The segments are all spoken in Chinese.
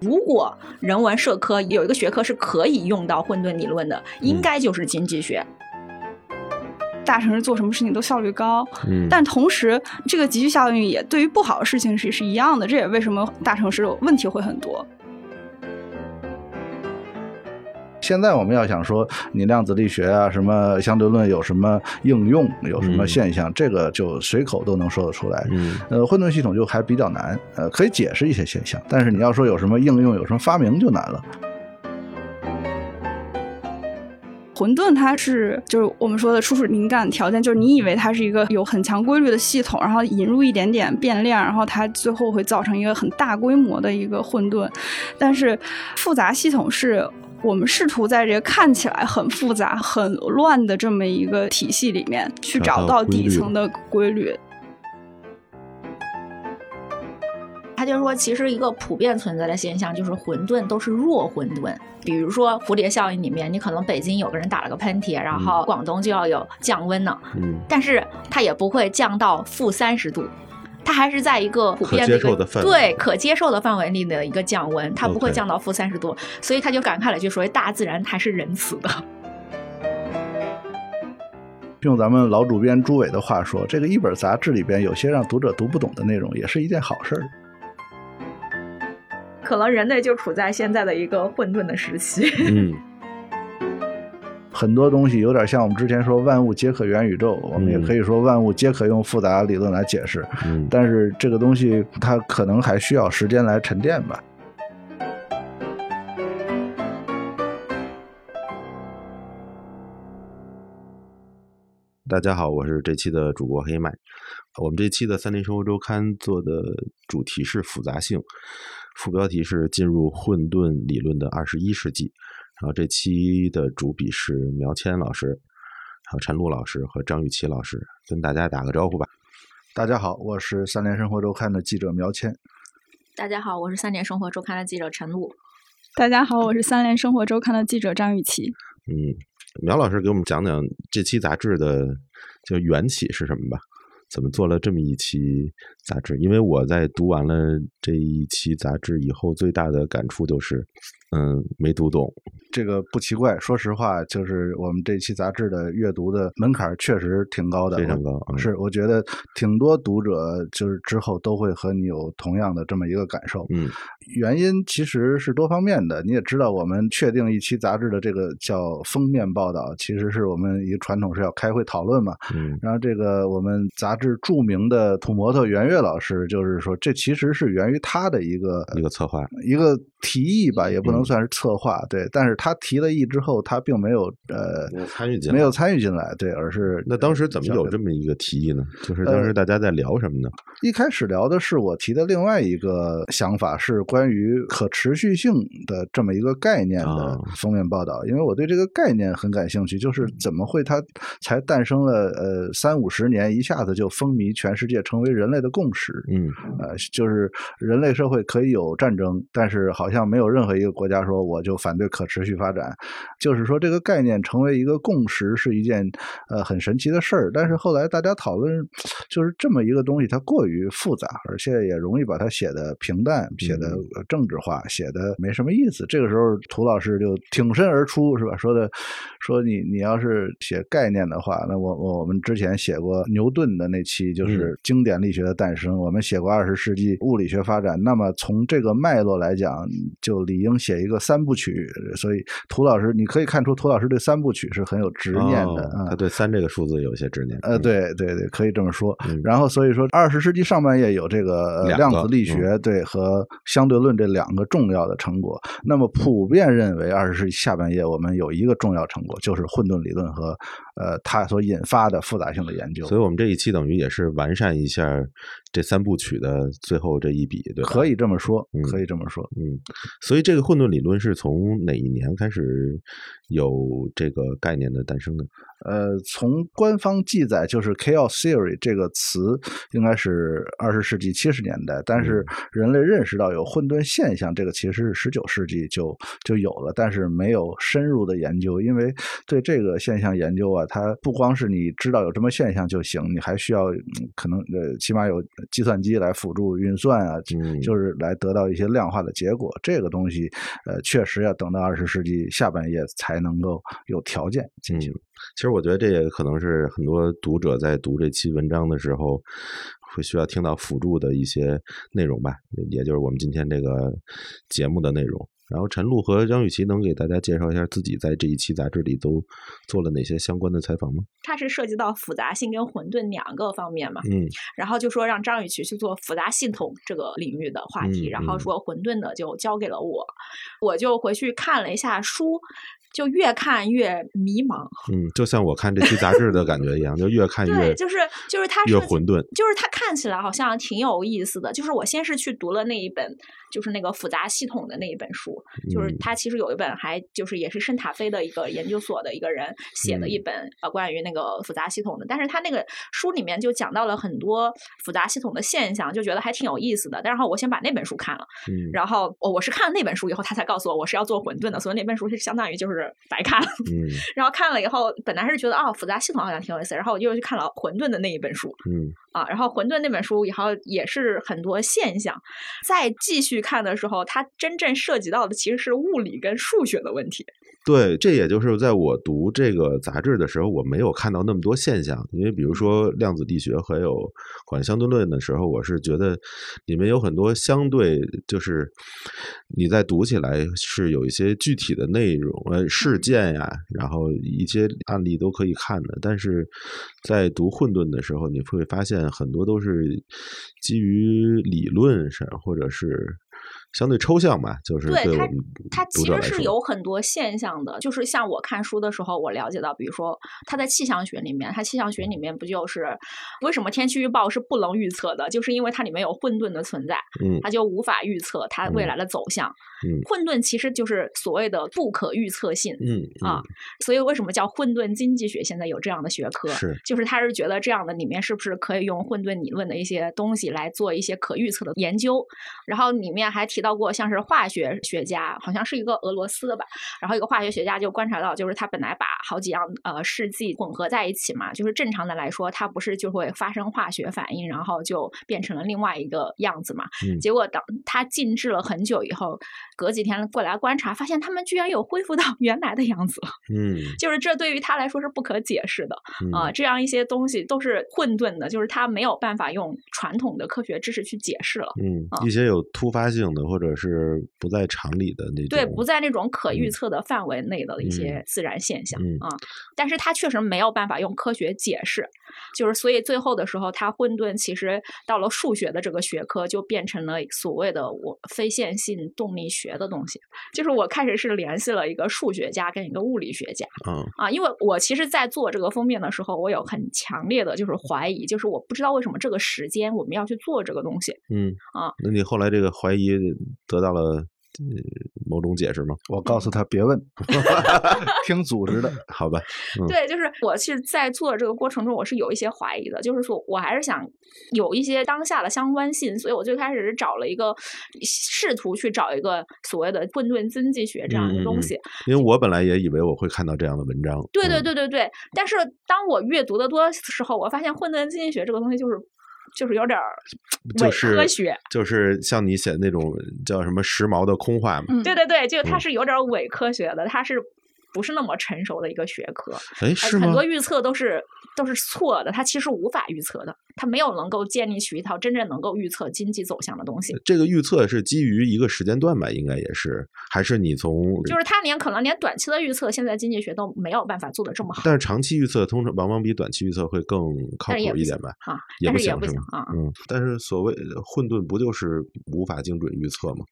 如果人文社科有一个学科是可以用到混沌理论的，应该就是经济学。大城市做什么事情都效率高，嗯，但同时这个集聚效应也对于不好的事情是是一样的。这也为什么大城市问题会很多。现在我们要想说你量子力学啊，什么相对论有什么应用，有什么现象，这个就随口都能说得出来。嗯呃，混沌系统就还比较难，呃，可以解释一些现象，但是你要说有什么应用，有什么发明就难了。混沌它是就是我们说的初始灵感条件，就是你以为它是一个有很强规律的系统，然后引入一点点变量，然后它最后会造成一个很大规模的一个混沌。但是复杂系统是我们试图在这个看起来很复杂、很乱的这么一个体系里面去找到底层的规律。他就说，其实一个普遍存在的现象就是混沌都是弱混沌。比如说蝴蝶效应里面，你可能北京有个人打了个喷嚏，然后广东就要有降温呢，嗯，但是它也不会降到负三十度，它还是在一个普遍可接受的范围对可接受的范围里的一个降温，它不会降到负三十度，所以他就感慨了句说，大自然还是仁慈的。用咱们老主编朱伟的话说，这个一本杂志里边有些让读者读不懂的内容，也是一件好事儿。可能人类就处在现在的一个混沌的时期。嗯，很多东西有点像我们之前说万物皆可元宇宙，我们也可以说万物皆可用复杂理论来解释。嗯，但是这个东西它可能还需要时间来沉淀吧。大家好，我是这期的主播黑麦。我们这期的三联生活周刊做的主题是复杂性，副标题是进入混沌理论的二十一世纪。然后这期的主笔是苗谦老师，还有陈露老师和张雨绮老师，跟大家打个招呼吧。大家好，我是三联生活周刊的记者苗谦。大家好，我是三联生活周刊的记者陈露。大家好，我是三联生活周刊的记者张雨绮。嗯，苗老师给我们讲讲这期杂志的就缘起是什么吧？怎么做了这么一期杂志？因为我在读完了这一期杂志以后，最大的感触就是，嗯，没读懂。这个不奇怪，说实话，就是我们这期杂志的阅读的门槛确实挺高的，非常高嗯是，我觉得挺多读者就是之后都会和你有同样的这么一个感受。嗯原因其实是多方面的，你也知道，我们确定一期杂志的这个叫封面报道，其实是我们一个传统是要开会讨论嘛。嗯然后这个我们杂志著名的土模特袁岳老师，就是说这其实是源于他的一个一个策划，一个提议吧，也不能嗯算是策划，对。但是他提了议之后，他并没有呃没有参与进来没有参与进来，对，而是那当时怎么有这么一个提议呢？就是当时大家在聊什么呢？一开始聊的是我提的另外一个想法，是关于可持续性的这么一个概念的啊封面报道，因为我对这个概念很感兴趣，就是怎么会它才诞生了呃三五十年，一下子就风靡全世界，成为人类的共识。嗯呃，就是人类社会可以有战争，但是好像没有任何一个国家说我就反对可持续发展。就是说这个概念成为一个共识是一件呃很神奇的事儿。但是后来大家讨论，就是这么一个东西，它过于复杂，而且也容易把它写的平淡，写的政治化，写的没什么意思。这个时候，涂老师就挺身而出，是吧？说的说你你要是写概念的话，那我我我们之前写过牛顿的那期，就是经典力学的诞生，我们写过二十世纪物理学发展。那么从这个脉络来讲，就理应写一个三部曲。所以涂老师，你可以看出涂老师对三部曲是很有执念的哦啊。他对三这个数字有些执念。呃，嗯，对对对，可以这么说。嗯然后所以说，二十世纪上半叶有这个量子力学对和相对论这两个重要的成果。那么普遍认为，二十世纪下半叶我们有一个重要成果，就是混沌理论和呃它所引发的复杂性的研究。所以我们这一期等于也是完善一下这三部曲的最后这一笔，对吧？可以这么说嗯，可以这么说。嗯，所以这个混沌理论是从哪一年开始有这个概念的诞生的？呃，从官方记载，就是 chaos theory 这个词应该是二十世纪七十年代，但是人类认识到有混沌现象，这个其实是十九世纪就就有了，但是没有深入的研究，因为对这个现象研究啊，它不光是你知道有这么现象就行，你还需要可能呃，起码有计算机来辅助运算啊，就是来得到一些量化的结果。这个东西，呃，确实要等到二十世纪下半叶才能够有条件进行。其实我觉得这也可能是很多读者在读这期文章的时候，会需要听到辅助的一些内容吧，也就是我们今天这个节目的内容。然后陈露和张雨绮能给大家介绍一下自己在这一期杂志里都做了哪些相关的采访吗？它是涉及到复杂性跟混沌两个方面嘛，嗯，然后就说让张雨绮去做复杂系统这个领域的话题，然后说混沌的就交给了我，我就回去看了一下书。就越看越迷茫，嗯，就像我看这期杂志的感觉一样，就越看越对，就是就是它越混沌，就是它看起来好像挺有意思的。就是我先是去读了那一本，就是那个复杂系统的那一本书，就是他其实有一本还就是也是圣塔菲的一个研究所的一个人写的一本呃关于那个复杂系统的，但是他那个书里面就讲到了很多复杂系统的现象，就觉得还挺有意思的。然后我先把那本书看了，嗯，然后我我是看了那本书以后，他才告诉我我是要做混沌的，所以那本书是相当于就是。白看了，嗯，然后看了以后，本来是觉得哦，复杂系统好像挺有意思，然后我就去看了混沌的那一本书，嗯，啊，然后混沌那本书以后也是很多现象，再继续看的时候，它真正涉及到的其实是物理跟数学的问题。对，这也就是在我读这个杂志的时候，我没有看到那么多现象。因为比如说量子力学还有广义相对论的时候，我是觉得里面有很多相对，就是你在读起来是有一些具体的内容、呃事件呀，然后一些案例都可以看的。但是在读混沌的时候，你会发现很多都是基于理论上，或者是。相对抽象吧，就是对它，它其实是有很多现象的。就是像我看书的时候，我了解到，比如说它在气象学里面，它气象学里面不就是为什么天气预报是不能预测的？就是因为它里面有混沌的存在，嗯，它就无法预测它未来的走向。嗯，混沌其实就是所谓的不可预测性，嗯啊，所以为什么叫混沌经济学？现在有这样的学科，是就是他是觉得这样的里面是不是可以用混沌理论的一些东西来做一些可预测的研究？然后里面还提到。过像是化学学家，好像是一个俄罗斯的吧，然后一个化学学家就观察到，就是他本来把好几样呃试剂混合在一起嘛，就是正常的来说，它不是就会发生化学反应，然后就变成了另外一个样子嘛。结果等他静置了很久以后，隔几天过来观察，发现他们居然有恢复到原来的样子了。嗯，就是这对于他来说是不可解释的啊，这样一些东西都是混沌的，就是他没有办法用传统的科学知识去解释了。嗯，一些有突发性的或或者是不在常理的那种，对，不在那种可预测的范围内的一些自然现象啊，但是它确实没有办法用科学解释，就是所以最后的时候，它混沌其实到了数学的这个学科，就变成了所谓的我非线性动力学的东西。就是我开始是联系了一个数学家跟一个物理学家，嗯啊，因为我其实，在做这个封面的时候，我有很强烈的就是怀疑，就是我不知道为什么这个时间我们要去做这个东西，嗯啊，那你后来这个怀疑？得到了某种解释吗？我告诉他别问，听组织的，好吧？对，就是我是在做这个过程中，我是有一些怀疑的，就是说我还是想有一些当下的相关性，所以我最开始是找了一个试图去找一个所谓的混沌经济学这样的东西，因为我本来也以为我会看到这样的文章。对对对对对，但是当我阅读的多时候，我发现混沌经济学这个东西就是。就是有点伪科学，就是像你写的那种叫什么时髦的空话嘛。对对对，就它是有点伪科学的，它是。不是那么成熟的一个学科，哎，是很多预测都是都是错的，它其实无法预测的，它没有能够建立起一套真正能够预测经济走向的东西。这个预测是基于一个时间段吧？应该也是，还是你从就是它连可能连短期的预测，现在经济学都没有办法做的这么好。但是长期预测通常往往比短期预测会更靠谱一点吧？啊，也不行是吗？啊，嗯，但是所谓混沌不就是无法精准预测吗？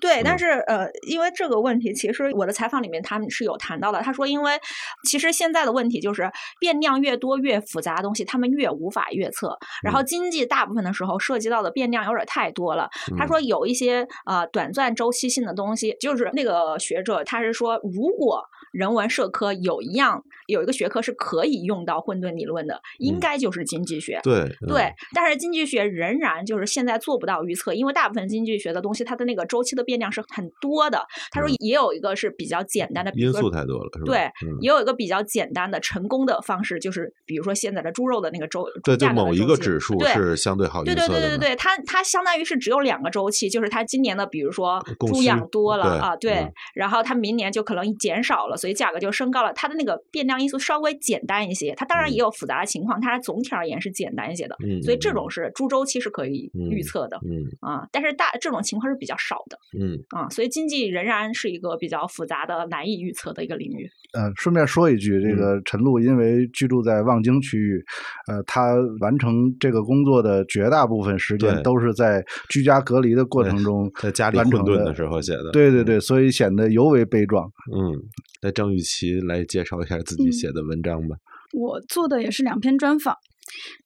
对，但嗯是呃，因为这个问题，其实我的采访里面他们是有谈到的。他说，因为其实现在的问题就是变量越多越复杂的东西，他们越无法预测。然后嗯经济大部分的时候涉及到的变量有点太多了。他嗯说有一些呃短暂周期性的东西，就是那个学者他是说，如果人文社科有一样有一个学科是可以用到混沌理论的，应嗯该就是经济学。对对嗯，但是经济学仍然就是现在做不到预测，因为大部分经济学的东西，它的那个周期的变量是很多的。他说嗯也有一个是比较简单的，因说素太多了，是吧？对，嗯也有一个比较简单的成功的方式，就是比如说现在的猪肉的那个周对，就某一个指数是相对好预对测的对对对对对，它它相当于是只有两个周期，就是它今年的，比如说猪养多了啊，对嗯，然后它明年就可能减少了，所以价格就升高了。它的那个变量因素稍微简单一些，它当然也有复杂的情况，它总体而言是简单一些的。嗯，所以这嗯种是猪周期是可以预测的嗯啊，但是大这种情况是比较少的嗯啊，所以经济仍然是一个比较复杂的、难以预测的一个领域。呃，顺便说一句，这嗯个陈露因为居住在望京区域，呃，他完成这个工作的绝大部分时间都是在居家隔离的过程中在家里混完成的沌的时候写的。嗯对对对，所以显得尤为悲壮。嗯，那张雨绮来介绍一下自己嗯写的文章吧。我做的也是两篇专访，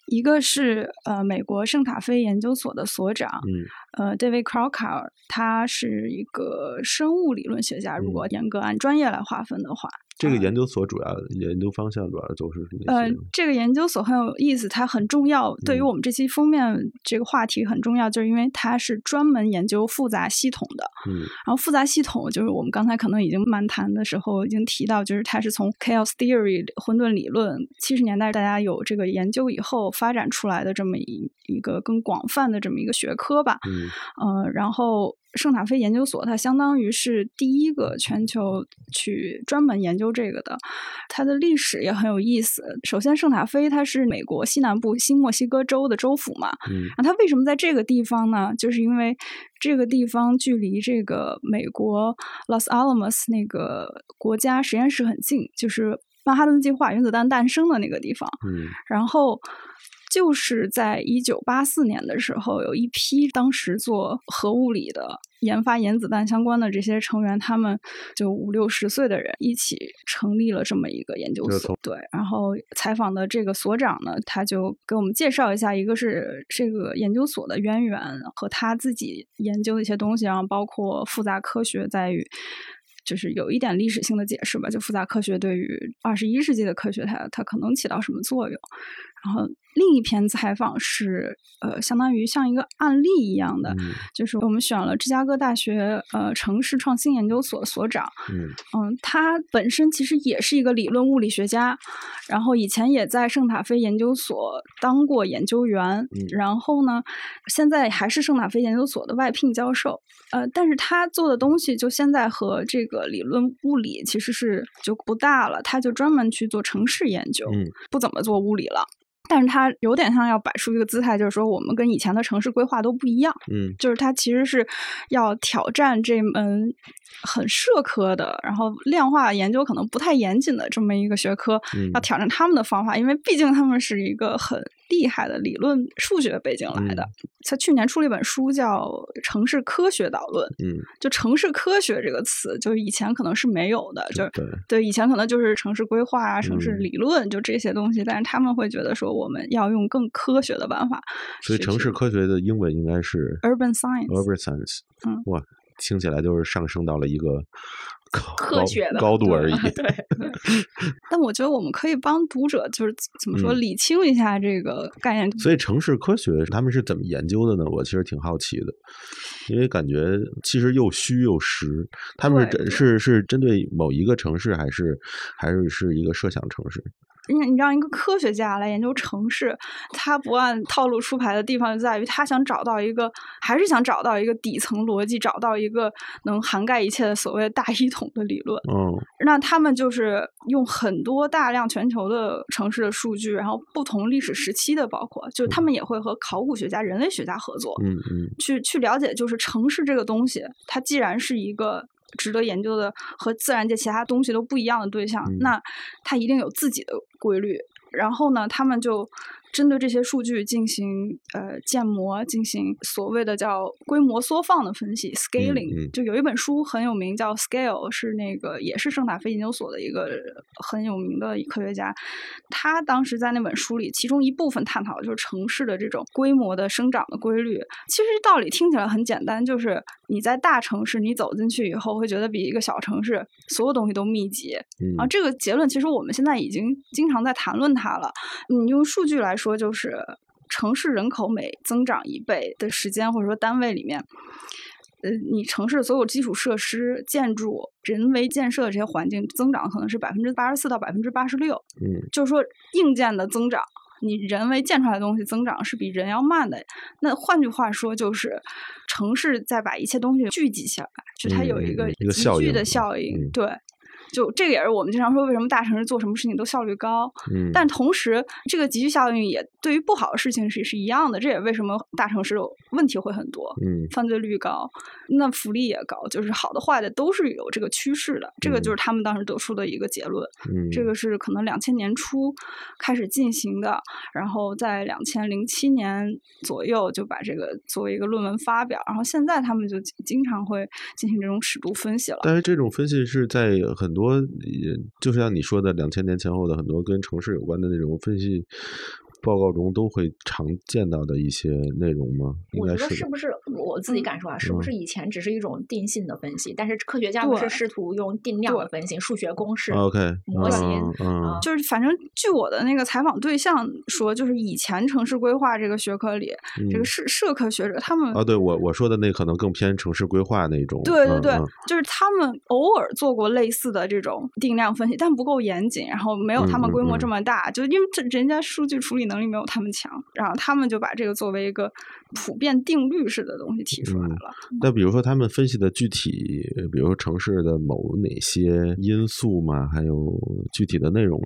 一个是呃美国圣塔菲研究所的所长，嗯呃，David Crocker，他是一个生物理论学家。如嗯果严格按专业来划分的话，这个呃研究所主要研究方向主要都是哪呃些？，这个研究所很有意思，它很重要，对于嗯我们这期封面这个话题很重要，就是因为它是专门研究复杂系统的。嗯然后复杂系统就是我们刚才可能已经漫谈的时候已经提到，就是它是从 chaos theory 混沌理论七十年代大家有这个研究以后发展出来的这么一一个更广泛的这么一个学科吧。嗯呃，然后圣塔菲研究所它相当于是第一个全球去专门研究这个的，它的历史也很有意思。首先，圣塔菲它是美国西南部新墨西哥州的州府嘛，嗯那它为什么在这个地方呢？就是因为这个地方距离这个美国 Los Alamos 那个国家实验室很近，就是曼哈顿计划原子弹诞生的那个地方。嗯然后就是在一九八四年的时候，有一批当时做核物理的、研发原子弹相关的这些成员，他们就五六十岁的人一起成立了这么一个研究所。对，然后采访的这个所长呢，他就给我们介绍一下，一个是这个研究所的渊源和他自己研究的一些东西，然后包括复杂科学在于。就是有一点历史性的解释吧，就复杂科学对于二十一世纪的科学它它可能起到什么作用。然后另一篇采访是呃，相当于像一个案例一样的，嗯就是我们选了芝加哥大学呃城市创新研究所所长，嗯嗯，他本身其实也是一个理论物理学家，然后以前也在圣塔菲研究所当过研究员，嗯然后呢，现在还是圣塔菲研究所的外聘教授。呃，但是他做的东西就现在和这个理论物理其实是就不大了，他就专门去做城市研究，嗯不怎么做物理了。但是它有点像要摆出一个姿态，就是说我们跟以前的城市规划都不一样。嗯就是它其实是要挑战这门很社科的，然后量化研究可能不太严谨的这么一个学科，嗯要挑战他们的方法，因为毕竟他们是一个很厉害的理论数学背景来的。他去年出了一本书叫《城市科学导论》，嗯，就城市科学这个词，就是以前可能是没有的，就是对，对，以前可能就是城市规划啊、城市嗯理论，就这些东西，但是他们会觉得说我们要用更科学的办法，所以城市科学的英文应该是 urban science urban science。嗯哇，听起来就是上升到了一个科学的高度而已。对，但我觉得我们可以帮读者就是怎么说嗯理清一下这个概念。所以城市科学他们是怎么研究的呢？我其实挺好奇的，因为感觉其实又虚又实。他们是针是是针对某一个城市，还是还是是一个设想城市？因为你让一个科学家来研究城市，他不按套路出牌的地方就在于他想找到一个，还是想找到一个底层逻辑，找到一个能涵盖一切的所谓大一统的理论。嗯那他们就是用很多大量全球的城市的数据，然后不同历史时期的包括，就是他们也会和考古学家、人类学家合作，嗯嗯去去了解，就是城市这个东西，它既然是一个值得研究的和自然界其他东西都不一样的对象，嗯那它一定有自己的规律。然后呢，他们就针对这些数据进行呃建模，进行所谓的叫规模缩放的分析 （scaling）。嗯就有一本书很有名，叫《Scale》，是那个也是圣塔菲研究所的一个很有名的科学家。他当时在那本书里，其中一部分探讨的就是城市的这种规模的生长的规律。其实道理听起来很简单，就是你在大城市，你走进去以后，会觉得比一个小城市所有东西都密集。嗯啊，这个结论其实我们现在已经经常在谈论它了。你用数据来说，就是城市人口每增长一倍的时间或者说单位里面，呃，你城市所有基础设施、建筑、人为建设的这些环境增长可能是百分之八十四到百分之八十六，嗯就是说硬件的增长。你人为建出来的东西增长是比人要慢的，那换句话说就是，城市在把一切东西聚集起来，就它有一个集聚的效应对。就这个也是我们经常说，为什么大城市做什么事情都效率高？嗯，但同时，这个集聚效应也对于不好的事情是是一样的。这也为什么大城市问题会很多，嗯犯罪率高，那福利也高，就是好的坏的都是有这个趋势的。这个就是他们当时得出的一个结论。嗯这个是可能两千年初开始进行的，然后在两千零七年左右就把这个作为一个论文发表，然后现在他们就经经常会进行这种尺度分析了。但是这种分析是在很多，呃就像你说的，两千年前后的很多跟城市有关的那种分析报告中都会常见到的一些内容吗？应我觉得该。是不是我自己感受啊？是不嗯是以前只是一种定性的分析，但是科学家不是试图用定量的分析、数学公式 OK，模型就是反正据我的那个采访对象说，就是以前城市规划这个学科里，这嗯个社社科学者他们啊，对我我说的那可能更偏城市规划那种。对对对，嗯就是他们偶尔做过类似的这种定量分析，但不够严谨，然后没有他们规模嗯这么大，就因为这人家数据处理能力没有他们强，然后他们就把这个作为一个普遍定律式的东西提出来嗯了。那比如说他们分析的具体，呃比如说城市的某哪些因素嘛，还有具体的内容。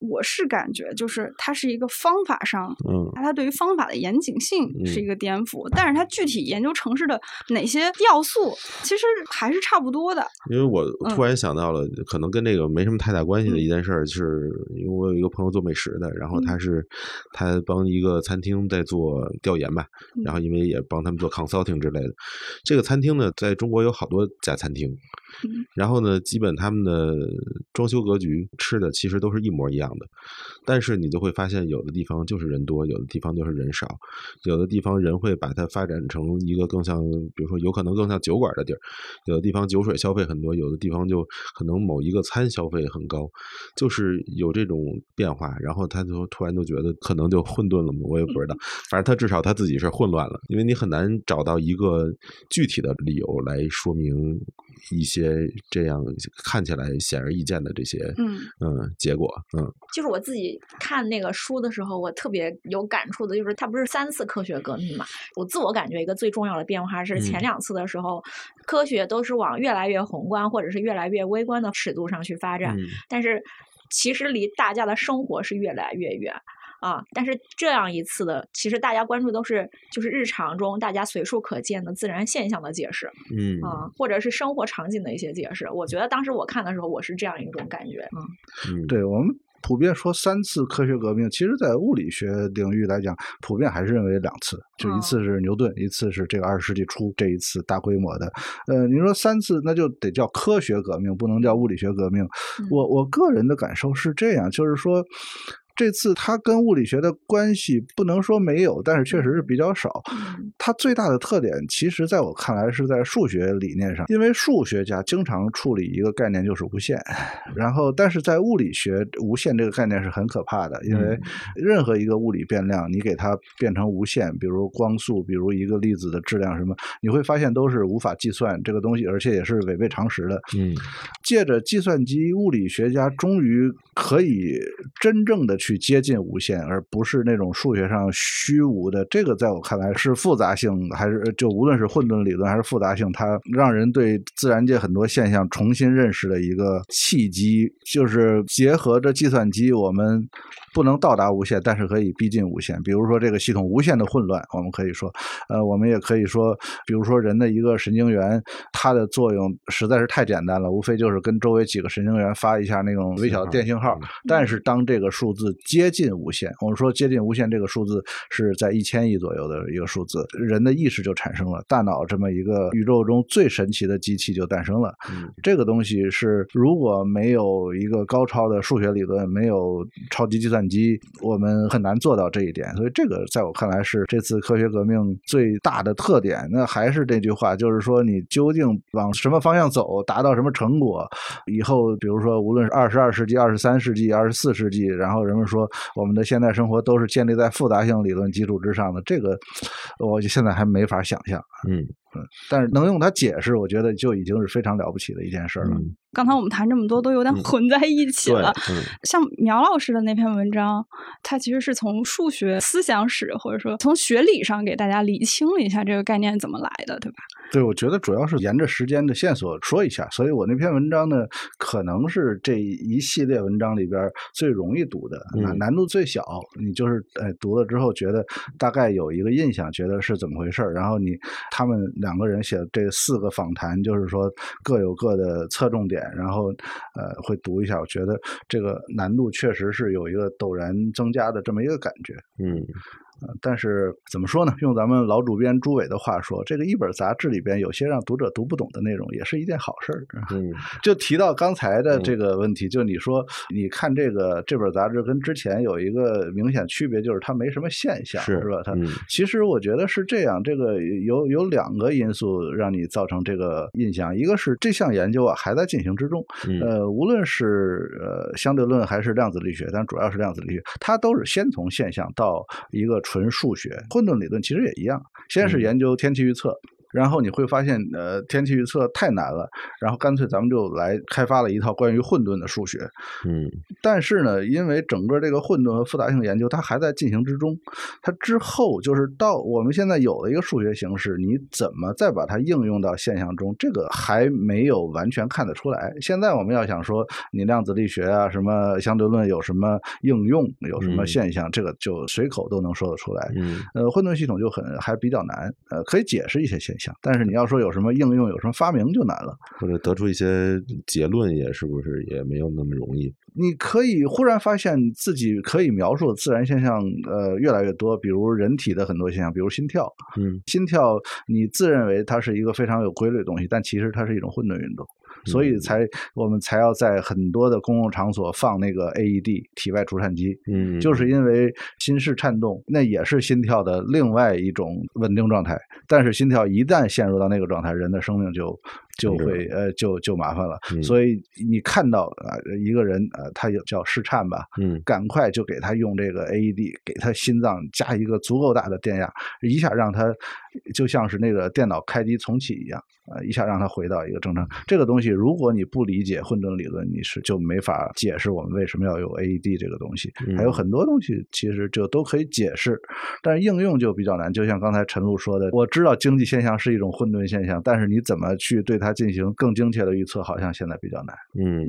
我是感觉就是它是一个方法上，嗯。它对于方法的严谨性是嗯。一个颠覆，但是它具体研究城市的哪些要素，其实还是差不多的。因为我嗯。突然想到了，可能跟这个没什么太大关系的嗯。一件事儿，是因为我有一个朋友做美食的，然后他嗯。是他帮一个餐厅在做调研吧，然嗯。后因为也帮他们做 consulting 之类的。这个餐厅呢，在中国有好多家餐厅，嗯。然后呢，基本他们的装修格局、吃的其实都是一模一样的，但是你就会发现，有的地方就是人多，有的地方就是人少，有的地方人会把它发展成一个更像，比如说有可能更像酒馆的地儿，有的地方酒水消费很多，有的地方就可能某一个餐消费很高，就是有这种变化，然后他就突然就觉得可能就混沌了嘛，我也不知道，反正他至少他自己是混乱了，因为你很难找到一个具体的理由来说明一些这样看起来显而易见的这些嗯嗯结果，嗯就是我自己看那个书的时候，我特别有感触的，就是它不是三次科学革命嘛？我自我感觉一个最重要的变化是前嗯两次的时候，科学都是往越来越宏观或者是越来越微观的尺度上去发展，嗯但是其实离大家的生活是越来越远。啊，但是这样一次的，其实大家关注都是就是日常中大家随处可见的自然现象的解释嗯啊，或者是生活场景的一些解释。我觉得当时我看的时候，我是这样一种感觉，嗯。嗯，对我们普遍说三次科学革命，其实在物理学领域来讲，普遍还是认为两次，就一哦次是牛顿，一次是这个二十世纪初这一次大规模的。呃，你说三次，那就得叫科学革命，不能叫物理学革命。我我个人的感受是这样，就是说。这次它跟物理学的关系不能说没有，但是确实是比较少。嗯它最大的特点，其实在我看来是在数学理念上，因为数学家经常处理一个概念就是无限，然后但是在物理学，无限这个概念是很可怕的，因为任何一个物理变量，你给它变成无限，比如光速，比如一个粒子的质量什么，你会发现都是无法计算这个东西，而且也是违背常识的。嗯借着计算机，物理学家终于可以真正的去去接近无限，而不是那种数学上虚无的。这个在我看来是复杂性，还是就无论是混沌理论还是复杂性，它让人对自然界很多现象重新认识的一个契机。就是结合着计算机，我们不能到达无限，但是可以逼近无限。比如说这个系统无限的混乱，我们可以说，呃，我们也可以说，比如说人的一个神经元，它的作用实在是太简单了，无非就是跟周围几个神经元发一下那种微小的电信号。但是当这个数字接近无限，我们说接近无限这个数字是在一千亿左右的一个数字，人的意识就产生了，大脑这么一个宇宙中最神奇的机器就诞生了。这个东西是如果没有一个高超的数学理论，没有超级计算机，我们很难做到这一点。所以这个在我看来是这次科学革命最大的特点。那还是这句话，就是说你究竟往什么方向走，达到什么成果，以后比如说无论是二十二世纪、二十三世纪、二十四世纪，然后人们说我们的现代生活都是建立在复杂性理论基础之上的，这个我现在还没法想象。嗯。嗯，但是能用它解释，我觉得就已经是非常了不起的一件事了。刚才我们谈这么多，都有点混在一起了。像苗老师的那篇文章，他其实是从数学思想史，或者说从学理上给大家理清了一下这个概念怎么来的，对吧？对，我觉得主要是沿着时间的线索说一下。所以我那篇文章呢，可能是这一系列文章里边最容易读的，难难度最小。你就是哎读了之后，觉得大概有一个印象，觉得是怎么回事然后你他们。两个人写这四个访谈，就是说各有各的侧重点，然后呃会读一下，我觉得这个难度确实是有一个陡然增加的这么一个感觉，嗯。但是怎么说呢？用咱们老主编朱伟的话说，这个一本杂志里边有些让读者读不懂的内容，也是一件好事儿。嗯，就提到刚才的这个问题，就你说，你看这个这本杂志跟之前有一个明显区别，就是它没什么现象，是吧？它其实我觉得是这样，这个有有两个因素让你造成这个印象，一个是这项研究啊还在进行之中，呃，无论是呃相对论还是量子力学，但主要是量子力学，它都是先从现象到一个。纯数学，混沌理论其实也一样，先是研究天气预测。然后你会发现，呃，天气预测太难了，然后干脆咱们就来开发了一套关于混沌的数学。嗯，但是呢，因为整个这个混沌和复杂性研究它还在进行之中，它之后就是到我们现在有了一个数学形式，你怎么再把它应用到现象中，这个还没有完全看得出来。现在我们要想说，你量子力学啊，什么相对论有什么应用，有什么现象，这个就随口都能说得出来。嗯，呃，混沌系统就很还比较难，呃，可以解释一些现象。但是你要说有什么应用、有什么发明就难了，或者得出一些结论也是不是也没有那么容易？你可以忽然发现自己可以描述的自然现象，呃，越来越多，比如人体的很多现象，比如心跳。嗯，心跳你自认为它是一个非常有规律的东西，但其实它是一种混沌运动。所以才我们才要在很多的公共场所放那个 AED 体外除颤机，嗯，就是因为心室颤动，那也是心跳的另外一种稳定状态。但是心跳一旦陷入到那个状态，人的生命就就会呃就就麻烦了。所以你看到啊一个人呃他有叫室颤吧，嗯，赶快就给他用这个 AED，给他心脏加一个足够大的电压，一下让他就像是那个电脑开机重启一样。呃，一下让他回到一个正常。这个东西，如果你不理解混沌理论，你是就没法解释我们为什么要有 AED 这个东西。还有很多东西其实就都可以解释，但是应用就比较难。就像刚才陈露说的，我知道经济现象是一种混沌现象，但是你怎么去对它进行更精确的预测，好像现在比较难。嗯，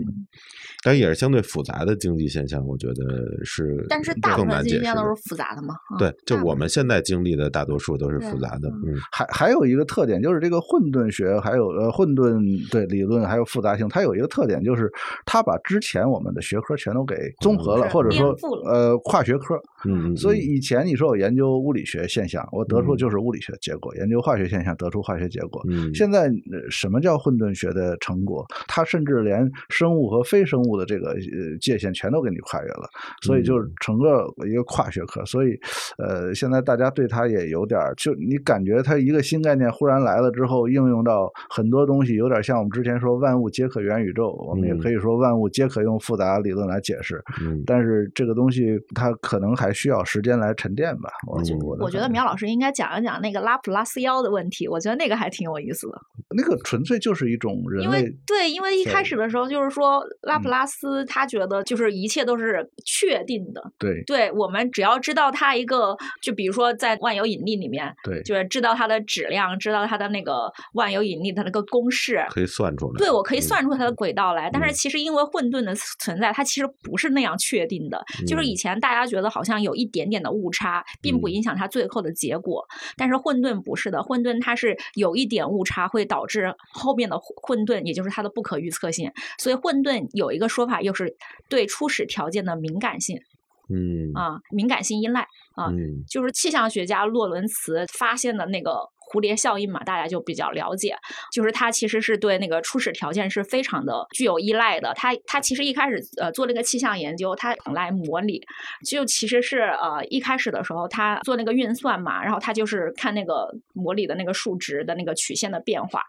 但也是相对复杂的经济现象，我觉得是。但是大部分经济现象都是复杂的嘛？对，就我们现在经历的大多数都是复杂的。嗯，还还有一个特点就是这个混沌学。还有呃混沌对理论还有复杂性，它有一个特点就是它把之前我们的学科全都给综合了，或者说呃跨学科。嗯，所以以前你说我研究物理学现象，我得出就是物理学结果；研究化学现象得出化学结果。嗯，现在什么叫混沌学的成果？它甚至连生物和非生物的这个呃界限全都给你跨越了，所以就是整个一个跨学科。所以呃，现在大家对它也有点就你感觉它一个新概念忽然来了之后，应用到很多东西，有点像我们之前说万物皆可元宇宙，我们也可以说万物皆可用复杂理论来解释。嗯，但是这个东西它可能还。需要时间来沉淀吧。我觉我觉得苗老师应该讲一讲那个拉普拉斯妖的问题，我觉得那个还挺有意思的。那个纯粹就是一种人因为类对，因为一开始的时候就是说拉普嗯拉斯他觉得就是一切都是确定的，对对我们只要知道它一个，就比如说在万有引力里面，对就是知道它的质量，知道它的那个万有引力的那个公式。可以算出来。对，我可以嗯算出它的轨道来，但是嗯其实因为混沌的存在，它其实不是那样确定的。就是嗯以前大家觉得好像有一点点的误差，并不嗯。影响它最后的结果，但是混沌不是的，混沌它是有一点误差会导致后面的混沌，也就是它的不可预测性。所以混沌有一个说法，又是对初始条件的敏感性嗯。啊，敏感性依赖啊，嗯。就是气象学家洛伦茨发现的那个蝴蝶效应嘛，大家就比较了解。就是它其实是对那个初始条件是非常的具有依赖的。它它其实一开始呃做那个气象研究，它来模拟，就其实是呃一开始的时候它做那个运算嘛，然后它就是看那个模拟的那个数值的那个曲线的变化。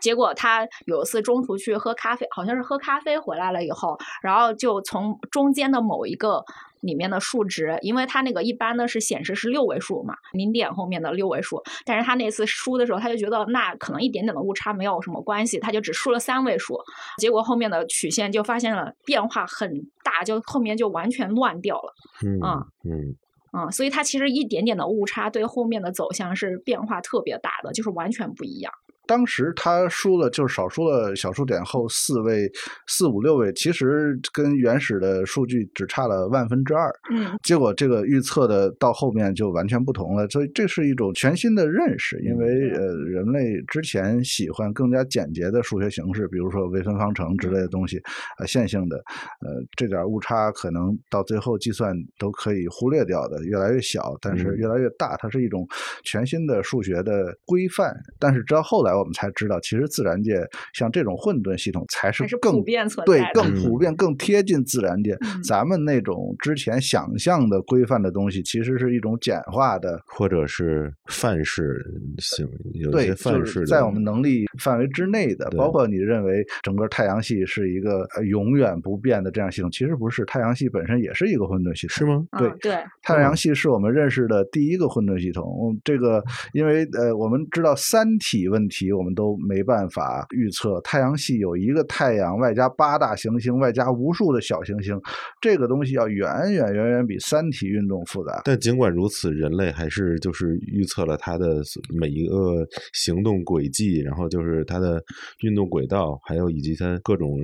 结果他有一次中途去喝咖啡，好像是喝咖啡回来了以后，然后就从中间的某一个里面的数值，因为它那个一般呢是显示是六位数嘛，零点后面的六位数，但是他那次输的时候，他就觉得那可能一点点的误差没有什么关系，他就只输了三位数，结果后面的曲线就发现了变化很大，就后面就完全乱掉了。嗯啊嗯嗯，所以它其实一点点的误差对后面的走向是变化特别大的，就是完全不一样。当时他输了，就是少输了小数点后四位、四五六位，其实跟原始的数据只差了万分之二。嗯结果这个预测的到后面就完全不同了，所以这是一种全新的认识。因为呃，人类之前喜欢更加简洁的数学形式，比如说微分方程之类的东西，呃，线性的，呃，这点误差可能到最后计算都可以忽略掉的，越来越小，但是嗯越来越大，它是一种全新的数学的规范。但是直到后来我们才知道，其实自然界像这种混沌系统才是更普遍存对在的更普遍、更贴近自然界。嗯咱们那种之前想象的规范的东西，其实是一种简化的，或者是范式性，有些范式在我们能力范围之内的。包括你认为整个太阳系是一个呃永远不变的这样系统，其实不是，太阳系本身也是一个混沌系统，是？吗？对嗯，对，太阳系是我们认识的第一个混沌系统。嗯这个，因为呃，我们知道三体问题，我们都没办法预测。太阳系有一个太阳，外加八大行星，外加无数的小行星，这个东西要远远远远比三体运动复杂。但尽管如此，人类还是就是预测了它的每一个行动轨迹，然后就是它的运动轨道，还有以及它各种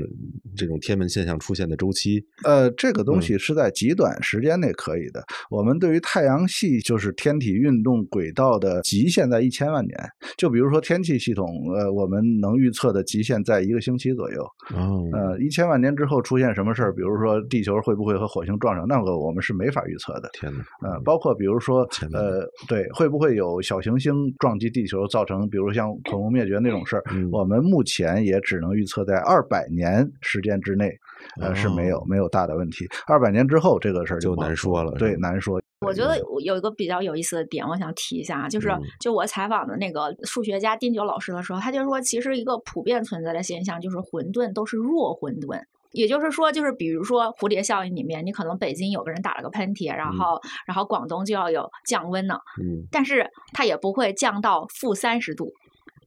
这种天文现象出现的周期。呃，这个东嗯西是在极短时间内可以的。我们对于太阳系就是天体运动轨道的极限在一千万年。就比如说天气系统，呃，我们能预测的极限在一个星期左右。哦，呃，一千万年之后出现什么事儿，比如说地球会不会和火星撞上，那个我们是没法预测的。天哪！呃，包括比如说呃，对，会不会有小行星撞击地球，造成比如像恐龙灭绝那种事儿？嗯我们目前也只能预测在二百年时间之内，呃，是没有哦没有大的问题。二百年之后，这个事儿就难说了对，难说。我觉得我有一个比较有意思的点，我想提一下，就是嗯。就我采访的那个数学家丁九老师的时候，他就说，其实一个普遍存在的现象就是混沌都是弱混沌。也就是说，就是比如说蝴蝶效应里面，你可能北京有个人打了个喷嚏，然嗯。后、然后广东就要有降温呢，嗯，但是它也不会降到负三十度，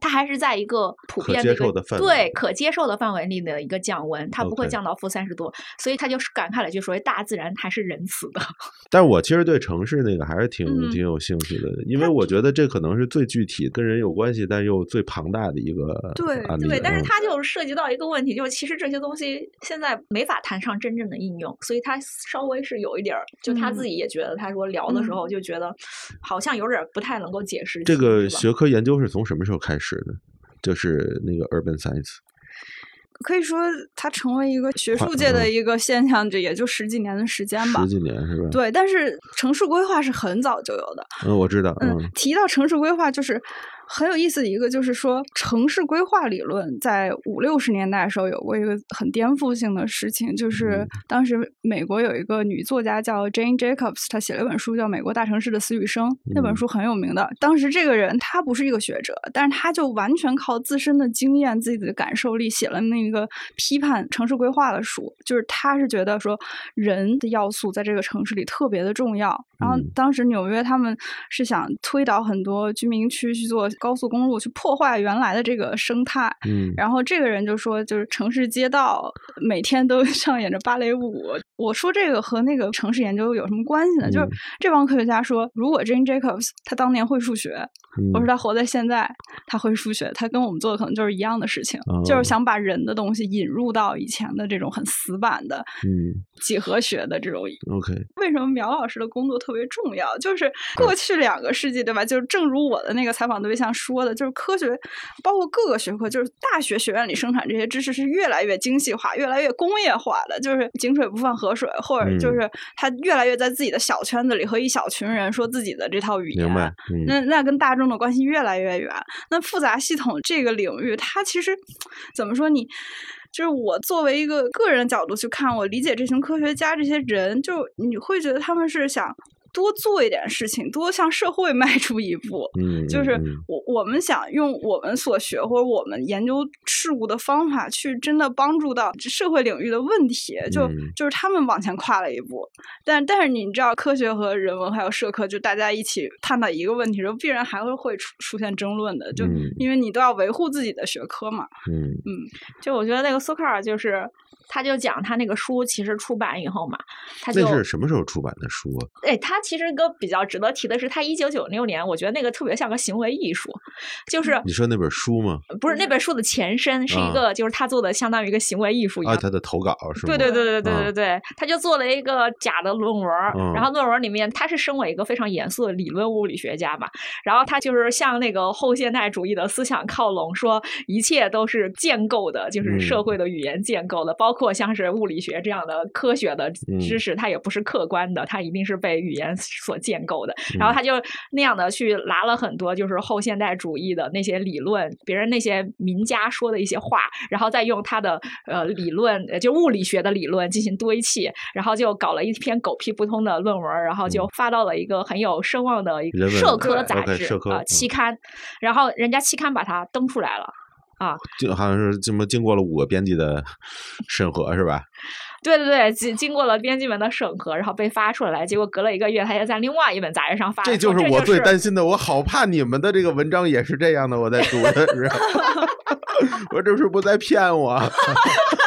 它还是在一个普遍的一个受的范围对可接受的范围内的一个降温，它不会降到负三十度，所以他就是感慨了一句说，大自然还是仁慈的。但是我其实对城市那个还是挺、嗯。挺有兴趣的，因为我觉得这可能是最具体、跟人有关系，但又最庞大的一个对。对，但是嗯。它就涉及到一个问题，就是其实这些东西现在没法谈上真正的应用，所以他稍微是有一点儿，就他自嗯。己也觉得，他说聊的时嗯。候就觉得好像有点儿不太能够解释这个学科研究是从什么时候开始的？就是那个 urban science。可以说它成为一个学术界的嗯一个现象，这也就十几年的时间吧十。几年是吧？，对，但是城市规划是很早就有的。嗯，我知道，嗯嗯，提到城市规划，就是很有意思的一个，就是说城市规划理论在五六十年代的时候有过一个很颠覆性的事情，就是嗯当时美国有一个女作家叫 Jane Jacobs，她写了一本书叫《美国大城市的死与生》，那本嗯书很有名的。当时这个人他不是一个学者，但是他就完全靠自身的经验、自己的感受力写了那个批判城市规划的书。就是他是觉得说人的要素在这个城市里特别的重要。然后嗯当时纽约他们是想推倒很多居民区去做高速公路去破坏原来的这个生态。嗯，然后这个人就说，就是城市街道每天都 上演着芭蕾舞。我说这个和那个城市研究有什么关系呢？就是嗯这帮科学家说，如果 Jane Jacobs 他当年会数学，嗯或是他活在现在，他会数学，他跟我们做的可能就是一样的事情，哦就是想把人的东西引入到以前的这种很死板的嗯几何学的这种，OK，为什么苗老师的工作特别重要？就是过去两个世纪，对吧？就是正如我的那个采访对象说的，就是科学，包括各个学科，就是大学学院里生产这些知识是越来越精细化、越来越工业化的，就是井水不犯河水，或者就是他越来越在自己的小圈子里和一小群人说自己的这套语言。明白，嗯那那跟大众的关系越来越远。那复杂系统这个领域，它其实怎么说你？就是我作为一个个人角度去看，我理解这群科学家这些人，就你会觉得他们是想多做一点事情，多向社会 迈出一步。嗯，就是嗯嗯我我们想用我们所学或者我们研究事物的方法，去真的帮助到社会领域的问题，就、嗯就是他们往前跨了一步。但但是你知道，科学和人文还有社科，就大家一起探讨一个问题的时候，必然还会会出出现争论的，就嗯因为你都要维护自己的学科嘛。嗯就我觉得那个苏克尔就是，他就讲他那个书其实出版以后嘛，他就那是什么时候出版的书啊？哎，他其实一个比较值得提的是，他一九九六年，我觉得那个特别像个行为艺术，就是你说那本书吗？不是那本书的前身，是一啊个就是他做的相当于一个行为艺术一啊，样。他的投稿是吗？对对对对对啊对对，他就做了一个假的论文然后论文里面他是身为一个非常严肃的理论物理学家嘛，然后他就是向那个后现代主义的思想靠拢，说一切都是建构的，就是嗯社会的语言建构的，包括像是物理学这样的科学的嗯知识，它也不是客观的，它一定是被语言所建构的。嗯然后他就那样的去拿了很多就是后现代主义的那些理论，别人那些名家说的一些话，然后再用他的呃理论，呃就物理学的理论进行堆砌，然后就搞了一篇狗屁不通的论文，然后就发到了一个很有声望的一个社科杂志啊、嗯期刊，然后人家期刊把它登出来了。就好像是这么经过了五个编辑的审核是吧？对对对，经经过了编辑们的审核，然后被发出来，结果隔了一个月，他又在另外一本杂志上发这，就是我最担心的，我好怕你们的这个文章也是这样的。我在读的时候，我这是不是在骗我？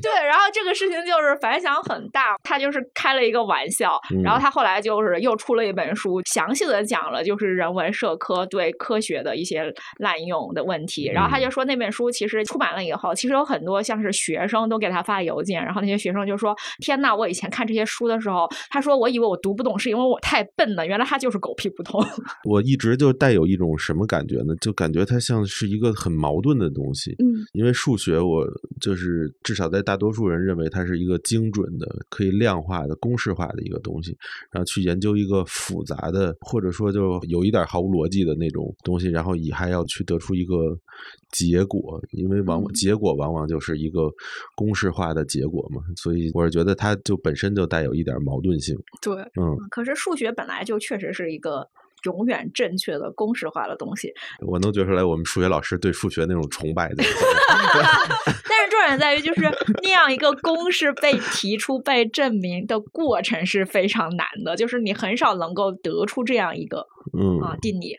对，然后这个事情就是反响很大，他就是开了一个玩笑，然后嗯他后来就是又出了一本书，详细的讲了就是人文社科对科学的一些滥用的问题。然后他嗯就说那本书其实出版了以后，其实有很多像是学生都给他发邮件，然后那些学生就说：“天呐，我以前看这些书的时候，他说我以为我读不懂是因为我太笨了，原来他就是狗屁不通。我一直就带有一种什么感觉呢？就感觉它像是一个很矛盾的东西。嗯，因为数学，我就是至少在大多数人认为它是一个精准的、可以量化的、公式化的一个东西，然后去研究一个复杂的，或者说就有一点毫无逻辑的那种东西，然后以还要去得出一个结果，因为往嗯结果往往就是一个公式化的结果嘛，所以我是觉得它就本身就带有一点矛盾性。对，嗯，可是数学本来就确实是一个永远正确的公式化的东西，我能觉出来我们数学老师对数学那种崇拜的。但是重点在于，就是那样一个公式被提出、被证明的过程是非常难的，就是你很少能够得出这样一个嗯啊定理。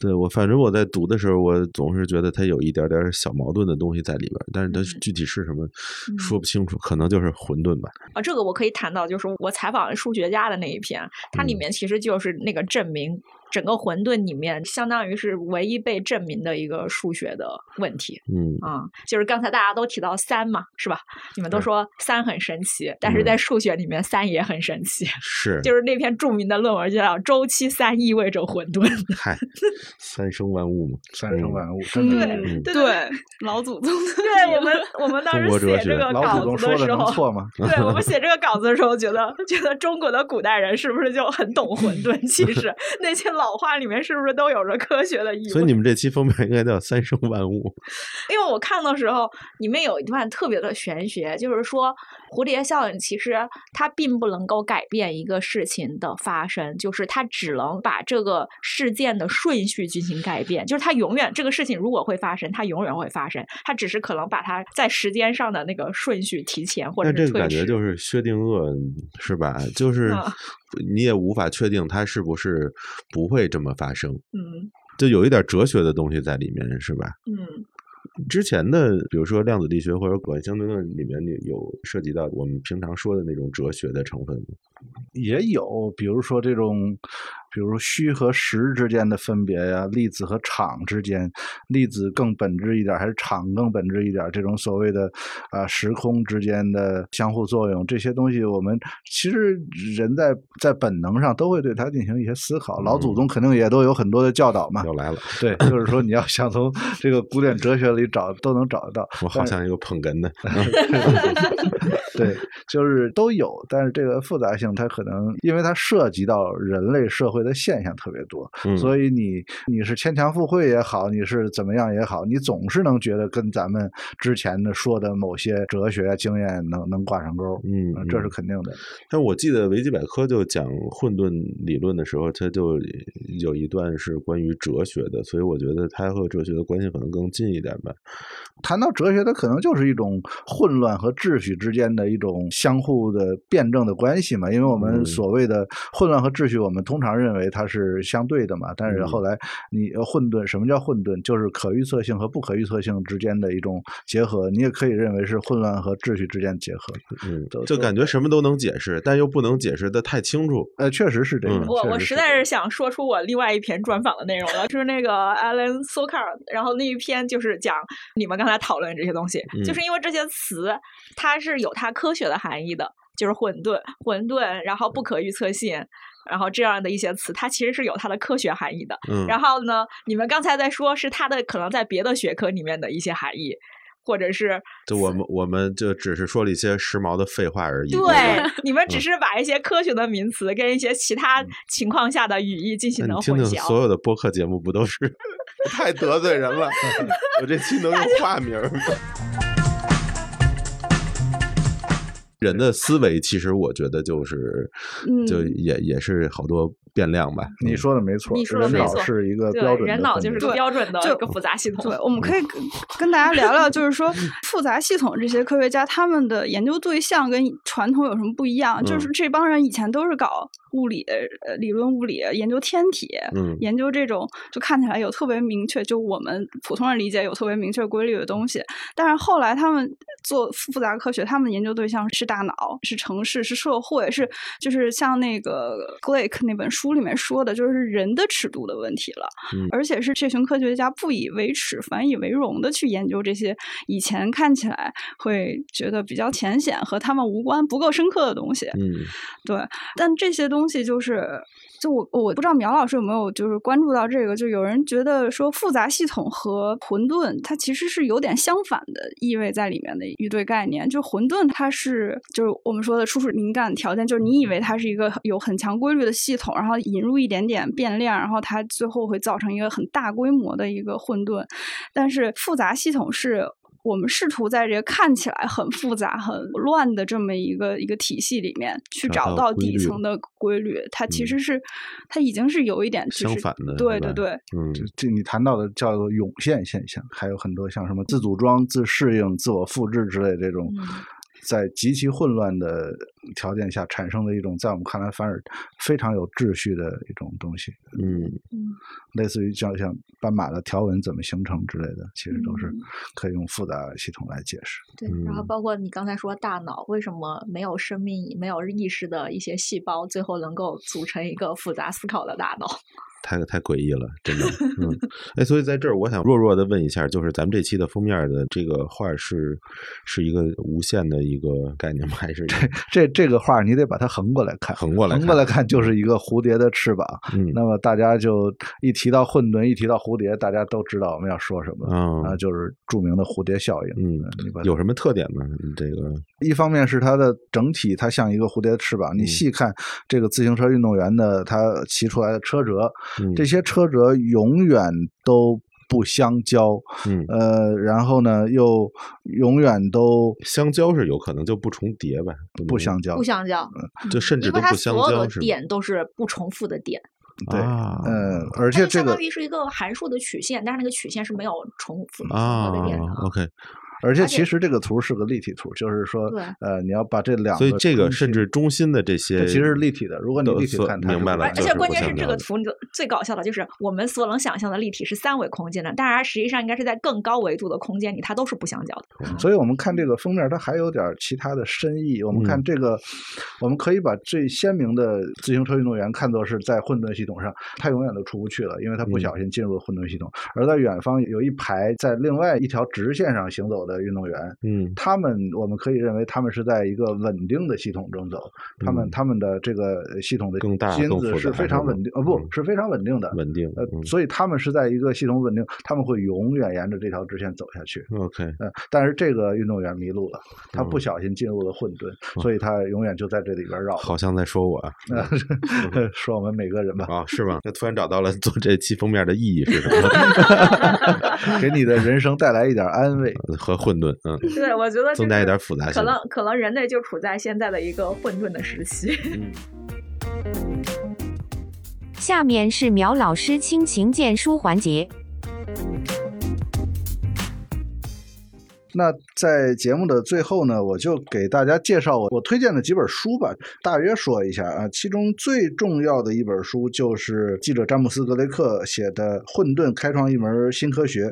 对我，反正我在读的时候，我总是觉得它有一点点小矛盾的东西在里边，但是它嗯具体是什么嗯说不清楚，可能就是混沌吧。啊，这个我可以谈到，就是我采访数学家的那一篇，它里嗯面其实就是那个证明整个混沌里面，相当于是唯一被证明的一个数学的问题。嗯啊、就是刚才大家都提到三嘛，是吧？你们都说三很神奇，但是嗯在数学里面三也很神奇。是，就是那篇著名的论文就叫《周期三意味着混沌》。嗨，三生万物嘛，三生万物，嗯真的对老祖宗对我们，我们当时 写这个稿子的时候，能错吗？对我们写这个稿子的时候，觉得觉得中国的古代人是不是就很懂混沌？其实那些老话里面是不是都有着科学的意义？所以你们这期封面应该叫“三生万物因为我看的时候，里面有一段特别的玄学，就是说蝴蝶效应其实它并不能够改变一个事情的发生，就是它只能把这个事件的顺序进行改变，就是它永远这个事情如果会发生，它永远会发生，它只是可能把它在时间上的那个顺序提前”，或者但这是推迟。个感觉就是薛定谔，是吧？就是啊你也无法确定它是不是不会这么发生。嗯，就有一点哲学的东西在里面，是吧？嗯。之前的，比如说量子力学或者广义相对论里面，有涉及到我们平常说的那种哲学的成分吗？也有，比如说这种，比如虚和实之间的分别呀，粒子和场之间，粒子更本质一点还是场更本质一点？这种所谓的啊时空之间的相互作用，这些东西我们其实人在在本能上都会对它进行一些思考。老祖宗肯定也都有很多的教导嘛。又来了，对，就是说你要想从这个古典哲学里找，都能找得到。我好像一个捧哏的。对，就是都有，但是这个复杂性。它可能因为它涉及到人类社会的现象特别多，所以你你是牵强附会也好，你是怎么样也好，你总是能觉得跟咱们之前的说的某些哲学经验能能挂上钩，嗯，这是肯定的。但我记得维基百科就讲混沌理论的时候，它就有一段是关于哲学的，所以我觉得它和哲学的关系可能更近一点吧。谈到哲学，它可能就是一种混乱和秩序之间的一种相互的辩证的关系嘛，因为。我们所谓的混乱和秩序，我们通常认为它是相对的嘛。但是后来，你混沌，什么叫混沌？就是可预测性和不可预测性之间的一种结合。你也可以认为是混乱和秩序之间结合。嗯，就感觉什么都能解释，但又不能解释的太清楚。呃，确实是这样。我我实在是想说出我另外一篇专访的内容了，就是那个 Alan Sokar，然后那一篇就是讲你们刚才讨论这些东西，就是因为这些词它是有它科学的含义的。就是混沌，混沌，然后不可预测性，然后这样的一些词，它其实是有它的科学含义的。嗯，然后呢，你们刚才在说，是它的可能在别的学科里面的一些含义，或者是就我们我们就只是说了一些时髦的废话而已。对，你们只是把一些科学的名词跟一些其他情况下的语义进行了混淆。所有的播客节目不都是 太得罪人了？我这期能用化名吗？人的思维其实，我觉得就是，就也也是好多变量吧。你说的没错，人脑是一个标准，人脑就是个标准的一个复杂系统。对，我们可以跟大家聊聊，就是说复杂系统这些科学家他们的研究对象跟传统有什么不一样？就是这帮人以前都是搞物理，呃，理论物理研究天体，嗯，研究这种就看起来有特别明确，就我们普通人理解有特别明确规律的东西。但是后来他们做复杂科学，他们的研究对象是大。大脑是城市，是社会，是就是像那个 Glick 那本书里面说的，就是人的尺度的问题了。嗯，而且是这群科学家不以为耻，反以为荣的去研究这些以前看起来会觉得比较浅显和他们无关、不够深刻的东西。嗯，对。但这些东西就是，就我我不知道苗老师有没有就是关注到这个，就有人觉得说复杂系统和混沌它其实是有点相反的意味在里面的一对概念。就混沌它是。就是我们说的初始灵感条件，就是你以为它是一个有很强规律的系统，然后引入一点点变量，然后它最后会造成一个很大规模的一个混沌。但是复杂系统是我们试图在这个看起来很复杂、很乱的这么一个一个体系里面去找到底层的规律。它其实是它已经是有一点相反的，对对对。嗯，这你谈到的叫做涌现现象，还有很多像什么自组装、自适应、自我复制之类这种。在极其混乱的条件下产生的一种，在我们看来反而非常有秩序的一种东西。嗯嗯，类似于像像斑马的条纹怎么形成之类的，其实都是可以用复杂系统来解释。对，然后包括你刚才说大脑为什么没有生命、没有意识的一些细胞，最后能够组成一个复杂思考的大脑。太太诡异了，真的。嗯，哎，所以在这儿，我想弱弱的问一下，就是咱们这期的封面的这个画是是一个无限的一个概念吗？还是 这这这个画你得把它横过来看，横过来横过来看就是一个蝴蝶的翅膀。嗯，那么大家就一提到混沌，一提到蝴蝶，大家都知道我们要说什么啊，就是著名的蝴蝶效应。嗯，有什么特点呢？这个一方面是它的整体，它像一个蝴蝶的翅膀。你细看这个自行车运动员的他骑出来的车辙。这些车辙永远都不相交，嗯，呃，然后呢，又永远都相交是有可能就不重叠呗，不相交，不相交，就甚至都不相交，所有的点都是不重复的点，对，嗯，而且这个相当于是一个函数的曲线，但是那个曲线是没有重复的点的，OK。而且其实这个图是个立体图，就是说对，呃，你要把这两个所以这个甚至中心的这些，这其实是立体的。如果你立体看，它明白了而而且关键是这个图，你最搞笑的就是我们所能想象的立体是三维空间的，当然实际上应该是在更高维度的空间里，它都是不相交的。所以我们看这个封面，它还有点儿其他的深意。我们看嗯这个，我们可以把最鲜明的自行车运动员看作是在混沌系统上，他永远都出不去了，因为他不嗯小心进入了混沌系统。而在远方有一排在另外一条直线上行走的运动员，嗯他们我们可以认为他们是在一个稳定的系统中走，他们嗯他们的这个系统的更大因子是非常稳定，呃不嗯是非常稳定的。稳定，呃，嗯所以他们是在一个系统稳定，他们会永远沿着这条直线走下去。OK，嗯，但是这个运动员迷路了，他不嗯小心进入了混沌，所以他永远就在这里边绕。好像在说我啊呃 说我们每个人吧，啊，是吗？那突然找到了做这期封面的意义是什么？给你的人生带来一点安慰。和混沌，嗯，对，我觉得增加一点复杂性可能可能人类就处在现在的一个混沌的时期。嗯下面是苗老师亲情荐书环节。那在节目的最后呢，我就给大家介绍我我推荐的几本书吧，大约说一下啊。其中最重要的一本书就是记者詹姆斯·格雷克写的《混沌：开创一门新科学》。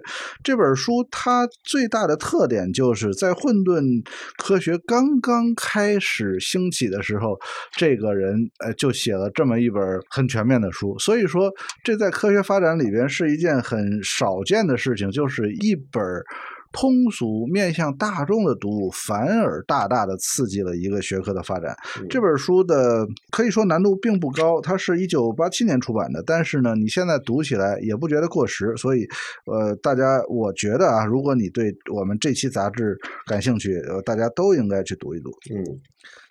这本书它最大的特点就是在混沌科学刚刚开始兴起的时候，这个人呃就写了这么一本很全面的书。所以说，这在科学发展里边是一件很少见的事情，就是一本。通俗面向大众的读物，反而大大的刺激了一个学科的发展。这本书的可以说难度并不高，它是一九八七年出版的，但是呢，你现在读起来也不觉得过时。所以，呃，大家我觉得啊，如果你对我们这期杂志感兴趣，呃，大家都应该去读一读。嗯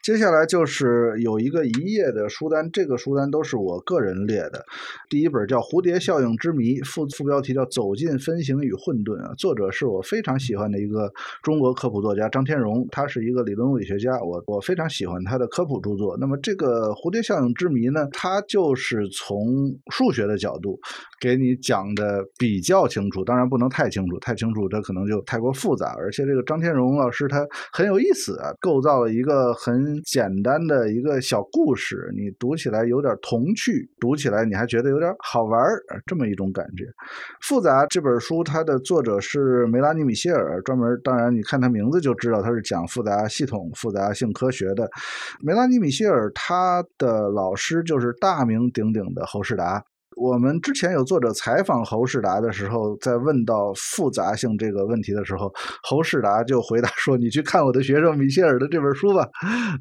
接下来就是有一个一页的书单，这个书单都是我个人列的。第一本叫《蝴蝶效应之谜》，副副标题叫《走进分形与混沌》啊，作者是我非常喜欢的一个中国科普作家张天荣，他是一个理论物理学家，我我非常喜欢他的科普著作。那么这个《蝴蝶效应之谜》呢，它就是从数学的角度给你讲的比较清楚，当然不能太清楚，太清楚这可能就太过复杂。而且这个张天荣老师他很有意思啊，构造了一个很简单的一个小故事，你读起来有点童趣，读起来你还觉得有点好玩儿，这么一种感觉。复杂这本书，它的作者是梅拉尼·米歇尔，专门当然你看他名字就知道他是讲复杂系统、复杂性科学的。梅拉尼·米歇尔他的老师就是大名鼎鼎的侯世达。我们之前有作者采访侯世达的时候，在问到复杂性这个问题的时候，侯世达就回答说：“你去看我的学生米歇尔的这本书吧，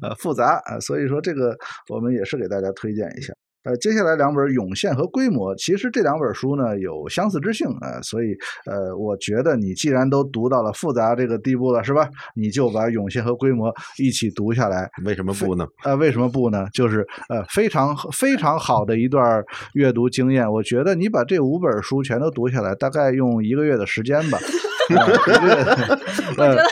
呃，复杂啊。”所以说这个我们也是给大家推荐一下。呃，接下来两本《涌现》和《规模》，其实这两本书呢有相似之性啊、呃，所以呃，我觉得你既然都读到了复杂这个地步了，是吧？你就把《涌现》和《规模》一起读下来。为什么不呢？呃，为什么不呢？就是呃，非常非常好的一段阅读经验。我觉得你把这五本书全都读下来，大概用一个月的时间吧。呃一个月我觉得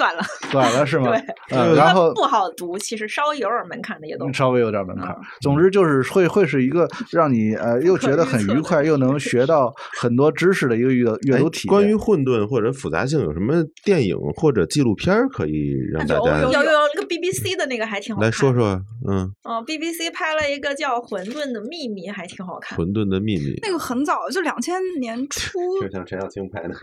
短了，短了是吗？对，呃，然后不好读，其实稍微有点门槛的也都稍微有点门槛嗯。总之就是会会是一个让你呃又觉得很愉快，又能学到很多知识的一个阅阅读体验。哎关于混沌或者复杂性，有什么电影或者纪录片儿可以让大家有有 BBC 的那个还挺好看。来说。说？嗯，哦，BBC 拍了一个叫《混沌的秘密》，还挺好看。混沌的秘密，那个很早，就两千年初，就像陈小青拍的。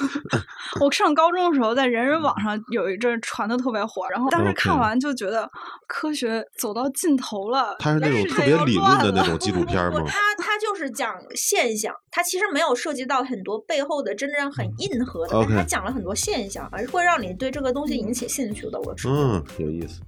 我上高中的时候在人人网上有一阵传的特别火，然后当时看完就觉得科学走到尽头了。它是那种特别理论乱的那种纪录片儿 吗？它它就是讲现象，它其实没有涉及到很多背后的真正很硬核的，但它讲了很多现象，而会让你对这个东西引起兴趣的。我说，嗯，有意思。